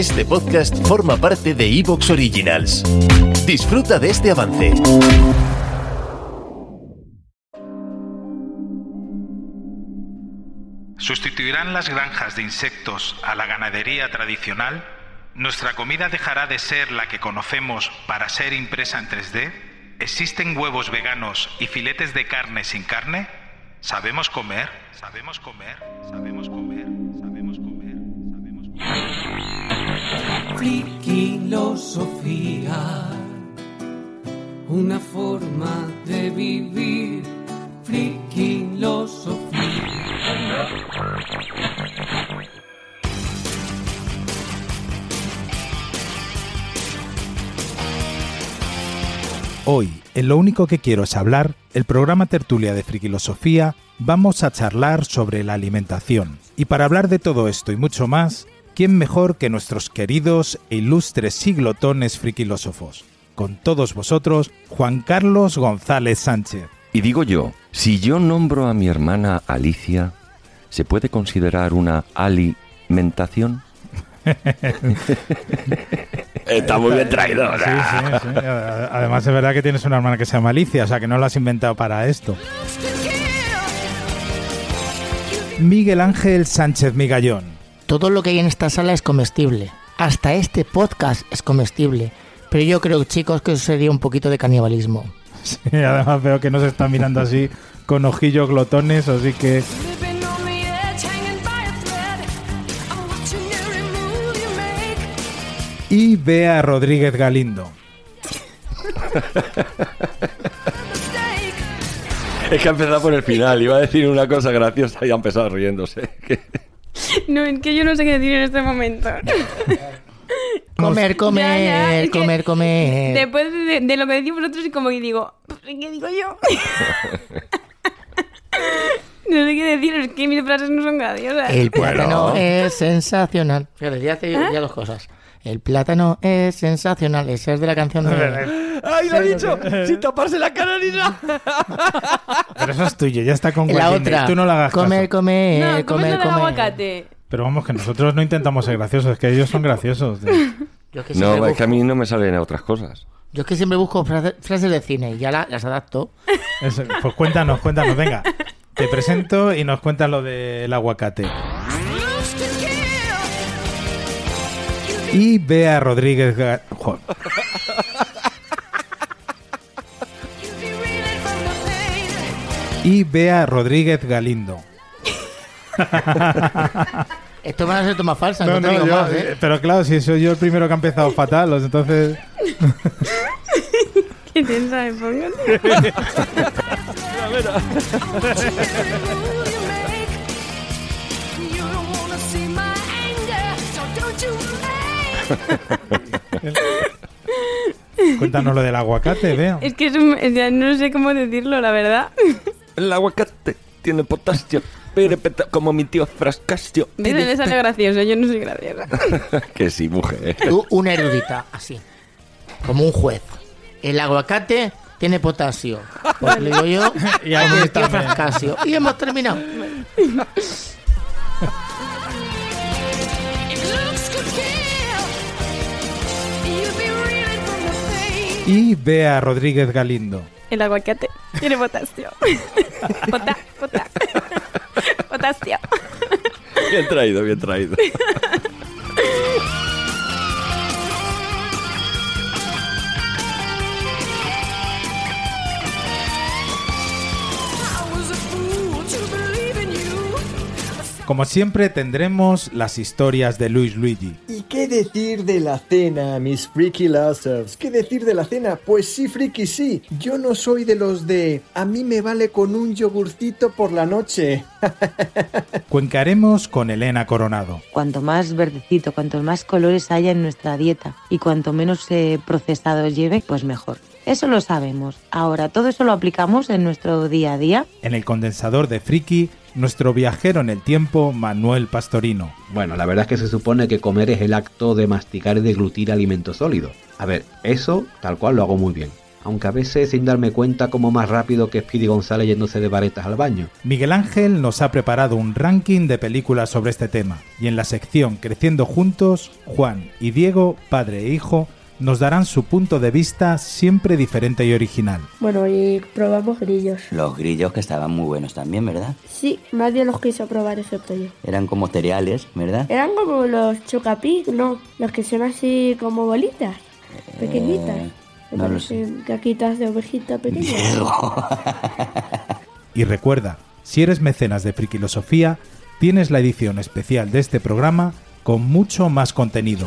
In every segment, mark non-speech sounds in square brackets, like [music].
Este podcast forma parte de Evox Originals. Disfruta de este avance. ¿Sustituirán las granjas de insectos a la ganadería tradicional? ¿Nuestra comida dejará de ser la que conocemos para ser impresa en 3D? ¿Existen huevos veganos y filetes de carne sin carne? ¿Sabemos comer? ¿Sabemos comer? ¿Sabemos comer? Comer? Friquilosofía, una forma de vivir. Friquilosofía. Hoy, en Lo único que quiero es hablar, el programa Tertulia de Friquilosofía, vamos a charlar sobre la alimentación. Y para hablar de todo esto y mucho más, ¿quién mejor que nuestros queridos e ilustres siglotones friquilósofos? Con todos vosotros, Juan Carlos González Sánchez. Y digo yo, si yo nombro a mi hermana Alicia, ¿se puede considerar una alimentación? [laughs] Está muy bien traído. Sí, sí, sí. Además es verdad que tienes una hermana que se llama Alicia, o sea que no la has inventado para esto. Miguel Ángel Sánchez Migallón. Todo lo que hay en esta sala es comestible. Hasta este podcast es comestible. Pero yo creo, chicos, que eso sería un poquito de canibalismo. Sí, además veo que nos están mirando así con ojillos glotones, así que y Bea Rodríguez Galindo. Es que ha empezado por el final. Iba a decir una cosa graciosa y ha empezado riéndose. [laughs] [laughs] No, es que yo no sé qué decir en este momento. Comer, [laughs] comer, Ya, ya, es que comer, comer. Después de, de lo que decís vosotros, y como que digo, ¿qué digo yo? [laughs] no sé qué decir, es que mis frases no son graciosas. El plátano es sensacional. Fíjate, ya hace ya dos cosas. El plátano es sensacional. Esa es de la canción de... ¡Ay, lo ha dicho! Sin taparse la cara ni nada. Pero eso es tuyo, ya está con La otra. Tú no la hagas comer, caso. comer, no, ¿cómo es comer, del comer. aguacate? Pero vamos, que nosotros no intentamos ser graciosos, es que ellos son graciosos. tío. Yo es que siempre No, es que a busco- mí no me salen otras cosas. Yo es que siempre busco frase- frases de cine y ya la- las adapto. Eso, pues cuéntanos, cuéntanos, venga. Te presento y nos cuentas lo del aguacate. Y Bea Rodríguez... Ga- Y Bea Rodríguez Galindo. [laughs] Esto van a ser tomas falsas, no, No, te no, digo yo- más, ¿eh? eh, pero claro, si soy yo el primero que ha empezado fatal, pues entonces... [laughs] ¿Qué tensa me pongo? Cuéntanos lo del aguacate, Bea. Es que es un- ya no sé cómo decirlo, la verdad. [laughs] El aguacate tiene potasio. [laughs] Como mi tío Frascasio. ¿Ves? Le sale gracioso, yo no soy graciosa. [laughs] Que sí, mujer. Tú, una erudita, así. Como un juez. El aguacate tiene potasio. Pues le digo yo, [laughs] Y a como mí el tío también. Frascasio. Y hemos terminado. Y Bea Rodríguez Galindo. El aguacate tiene potasio. [laughs] Pota, pota. Potasio. Bien traído, bien traído. Como siempre tendremos las historias de Luis Luigi. ¿Y qué decir de la cena, mis freaky losers? ¿Qué decir de la cena? Pues sí, freaky, sí. Yo no soy de los de a mí me vale con un yogurcito por la noche. [laughs] Cuencaremos con Elena Coronado. Cuanto más verdecito, cuanto más colores haya en nuestra dieta y cuanto menos eh, procesados lleve, pues mejor. Eso lo sabemos. Ahora, todo eso lo aplicamos en nuestro día a día. En el condensador de Friki, nuestro viajero en el tiempo, Manuel Pastorino. Bueno, la verdad es que se supone que comer es el acto de masticar y deglutir alimentos sólidos. A ver, eso tal cual lo hago muy bien. Aunque a veces sin darme cuenta como más rápido que Speedy González yéndose de varetas al baño. Miguel Ángel nos ha preparado un ranking de películas sobre este tema. Y en la sección Creciendo Juntos, Juan y Diego, padre e hijo, nos darán su punto de vista siempre diferente y original. Bueno, y probamos grillos. Los grillos que estaban muy buenos también, ¿verdad? Sí, nadie los quiso probar excepto yo. Eran como cereales, ¿verdad? Eran como los chocapic, no, los que son así como bolitas, pequeñitas. Eh, Me no lo parecen caquitas de ovejita pequeña. [laughs] Y recuerda, si eres mecenas de Frikilosofía, tienes la edición especial de este programa con mucho más contenido.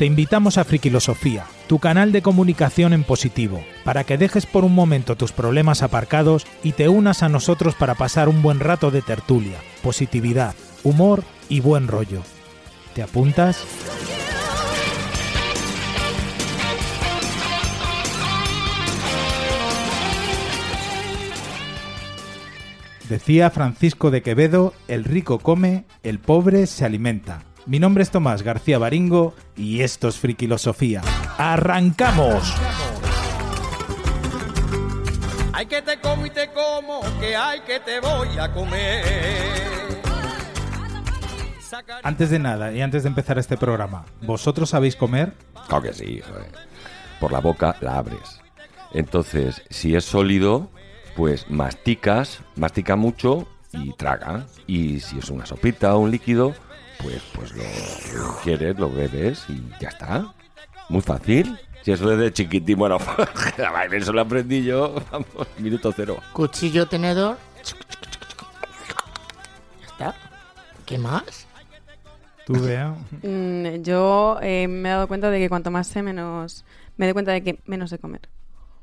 Te invitamos a Frikilosofía, tu canal de comunicación en positivo, para que dejes por un momento tus problemas aparcados y te unas a nosotros para pasar un buen rato de tertulia, positividad, humor y buen rollo. ¿Te apuntas? Decía Francisco de Quevedo, el rico come, el pobre se alimenta. Mi nombre es Tomás García Baringo y esto es Frikilosofía. ¡Arrancamos! Hay que te como y te como, que hay que te voy a comer. Antes de nada y antes de empezar este programa, ¿vosotros sabéis comer? Claro que sí, joder. Por la boca la abres. Entonces, si es sólido, pues masticas, mastica mucho y traga. Y si es una sopita o un líquido, pues, pues lo, lo quieres, lo bebes y ya está. Muy fácil. Si eso desde chiquitín, bueno, [laughs] eso lo aprendí yo, vamos, minuto cero. Cuchillo, tenedor. Ya está. ¿Qué más? ¿Tú, Bea? Mm, yo eh, me he dado cuenta de que cuanto más sé, menos. Me doy cuenta de que menos sé comer.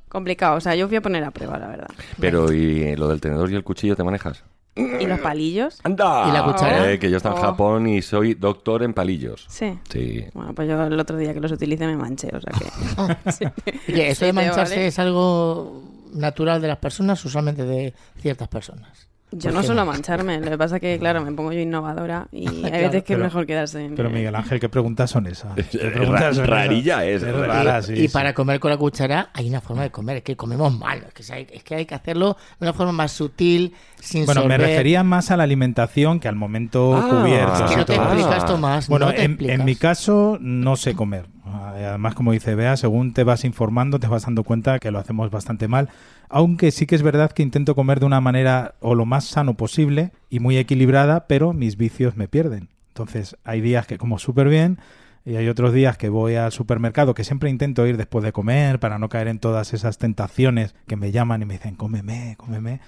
Complicado, o sea, yo fui a poner a prueba, la verdad. Pero, ¿y lo del tenedor y el cuchillo te manejas? ¿Y los palillos? ¡Anda! ¿Y la cuchara? Eh, que yo estoy en Oh. Japón y soy doctor en palillos. Sí. Sí. Bueno, pues yo el otro día que los utilicé me manché, o sea que. [laughs] [laughs] sí. Oye, eso de te mancharse vale. es algo natural de las personas, usualmente de ciertas personas. Yo ¿Por no suelo mancharme, lo que pasa es que, claro, me pongo yo innovadora y [laughs] hay Claro, veces que pero- es mejor quedarse en. Pero Miguel Ángel, ¿qué preguntas son esas? ¿Qué Es preguntas son esas? rarilla es, Es rarilla. rara, sí, y sí. para comer con la cuchara hay una forma de comer, es que comemos mal, es que hay, es que, hay que hacerlo de una forma más sutil, sin Bueno, me refería más a la alimentación que al momento Ah, cubierto. Es que y no te explicas, Tomás, Bueno, no te en, explicas. en mi caso no sé comer. Ah, Además, como dice Bea, según te vas informando, te vas dando cuenta que lo hacemos bastante mal. Aunque sí que es verdad que intento comer de una manera o lo más sano posible y muy equilibrada, pero mis vicios me pierden. Entonces, hay días que como súper bien y hay otros días que voy al supermercado, que siempre intento ir después de comer para no caer en todas esas tentaciones que me llaman y me dicen, cómeme, cómeme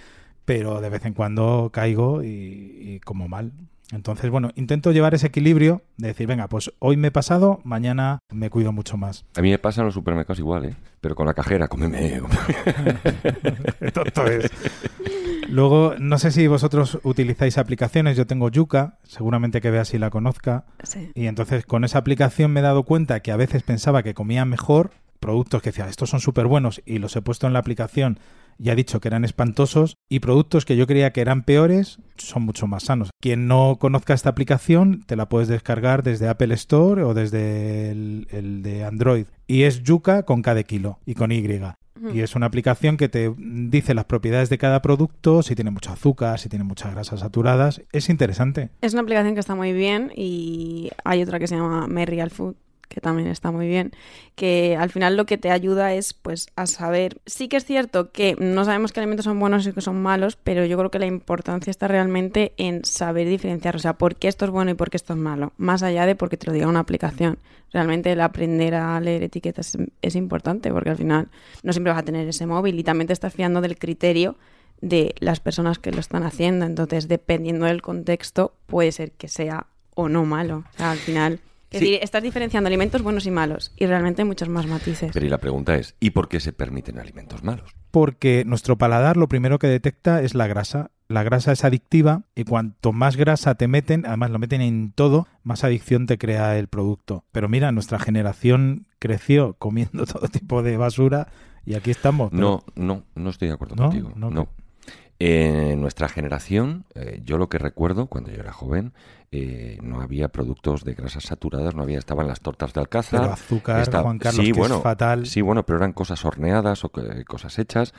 pero de vez en cuando caigo y, y como mal. Entonces, bueno, intento llevar ese equilibrio de decir, venga, pues hoy me he pasado, mañana me cuido mucho más. A mí me pasa en los supermercados igual, ¿eh? Pero con la cajera, cómeme. [laughs] Tonto es. Luego, no sé si vosotros utilizáis aplicaciones, yo tengo Yuka, seguramente que vea si la conozca, Sí. y entonces con esa aplicación me he dado cuenta que a veces pensaba que comía mejor, productos que decía, estos son súper buenos, y los he puesto en la aplicación y ha dicho que eran espantosos, y productos que yo creía que eran peores son mucho más sanos. Quien no conozca esta aplicación, te la puedes descargar desde Apple Store o desde el, el de Android. Y es Yuka con K de kilo y con Y. Y es una aplicación que te dice las propiedades de cada producto, si tiene mucho azúcar, si tiene muchas grasas saturadas. Es interesante. Es una aplicación que está muy bien y hay otra que se llama Merrial Food que también está muy bien, que al final lo que te ayuda es pues a saber, sí que es cierto que no sabemos qué alimentos son buenos y qué son malos, pero yo creo que la importancia está realmente en saber diferenciar, o sea, por qué esto es bueno y por qué esto es malo, más allá de porque te lo diga una aplicación. Realmente el aprender a leer etiquetas es, importante porque al final no siempre vas a tener ese móvil y también te estás fiando del criterio de las personas que lo están haciendo, entonces dependiendo del contexto puede ser que sea o no malo, o sea, al final... Es Sí. decir, estás diferenciando alimentos buenos y malos y realmente hay muchos más matices. Pero y la pregunta es, ¿y por qué se permiten alimentos malos? Porque nuestro paladar lo primero que detecta es la grasa. La grasa es adictiva y cuanto más grasa te meten, además lo meten en todo, más adicción te crea el producto. Pero mira, nuestra generación creció comiendo [laughs] todo tipo de basura y aquí estamos. No, no, no estoy de acuerdo ¿No? contigo. ¿No? No. En nuestra generación, eh, yo lo que recuerdo cuando yo era joven, eh, no había productos de grasas saturadas, no había, estaban las tortas de alcázar. Pero azúcar, Juan Carlos, sí, que es bueno, fatal. Sí, bueno, pero eran cosas horneadas o que- cosas hechas.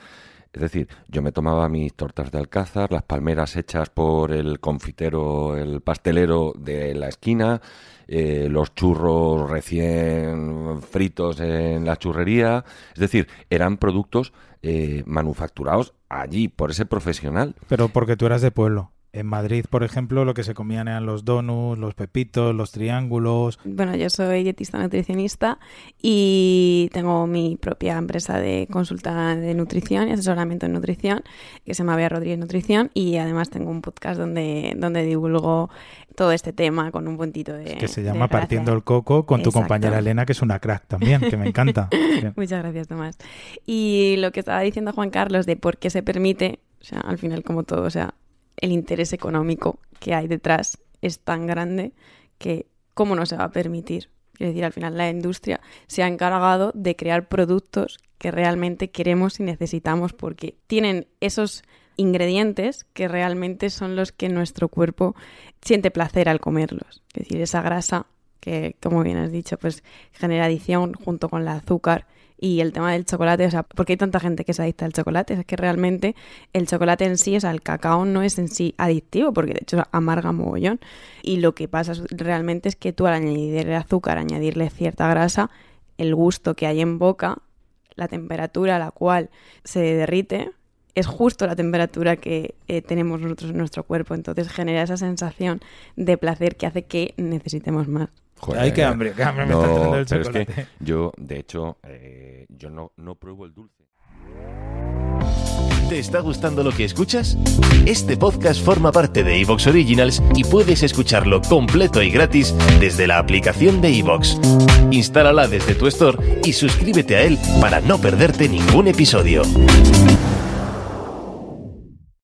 Es decir, yo me tomaba mis tortas de alcázar, las palmeras hechas por el confitero, el pastelero de la esquina, eh, los churros recién fritos en la churrería. Es decir, eran productos eh, manufacturados allí por ese profesional. Pero porque tú eras de pueblo. En Madrid, por ejemplo, lo que se comían eran los donuts, los pepitos, los triángulos. Bueno, yo soy dietista nutricionista y tengo mi propia empresa de consulta de nutrición y asesoramiento en nutrición que se llama Bea Rodríguez Nutrición y además tengo un podcast donde, donde divulgo todo este tema con un puntito de... que se llama. Partiendo el Coco con tu compañera Elena, que es una crack también, que me encanta. [laughs] Muchas gracias, Tomás. Y lo que estaba diciendo Juan Carlos de por qué se permite, o sea, al final como todo, o sea, el interés económico que hay detrás es tan grande que cómo no se va a permitir. Es decir, al final la industria se ha encargado de crear productos que realmente queremos y necesitamos porque tienen esos ingredientes que realmente son los que nuestro cuerpo siente placer al comerlos. Es decir, esa grasa que, como bien has dicho, pues genera adicción junto con el azúcar y el tema del chocolate, o sea, ¿por qué hay tanta gente que se adicta al chocolate? Es que realmente el chocolate en sí, o sea, el cacao no es en sí adictivo, porque de hecho amarga mogollón. Y lo que pasa realmente es que tú al añadirle azúcar, añadirle cierta grasa, el gusto que hay en boca, la temperatura a la cual se derrite, es justo la temperatura que eh, tenemos nosotros en nuestro cuerpo. Entonces genera esa sensación de placer que hace que necesitemos más. Ay, qué hambre, qué hambre me está entrando el pero es que chocolate. yo, de hecho, eh, yo no, no pruebo el dulce. ¿Te está gustando lo que escuchas? Este podcast forma parte de Evox Originals y puedes escucharlo completo y gratis desde la aplicación de Evox. Instálala desde tu store y suscríbete a él para no perderte ningún episodio.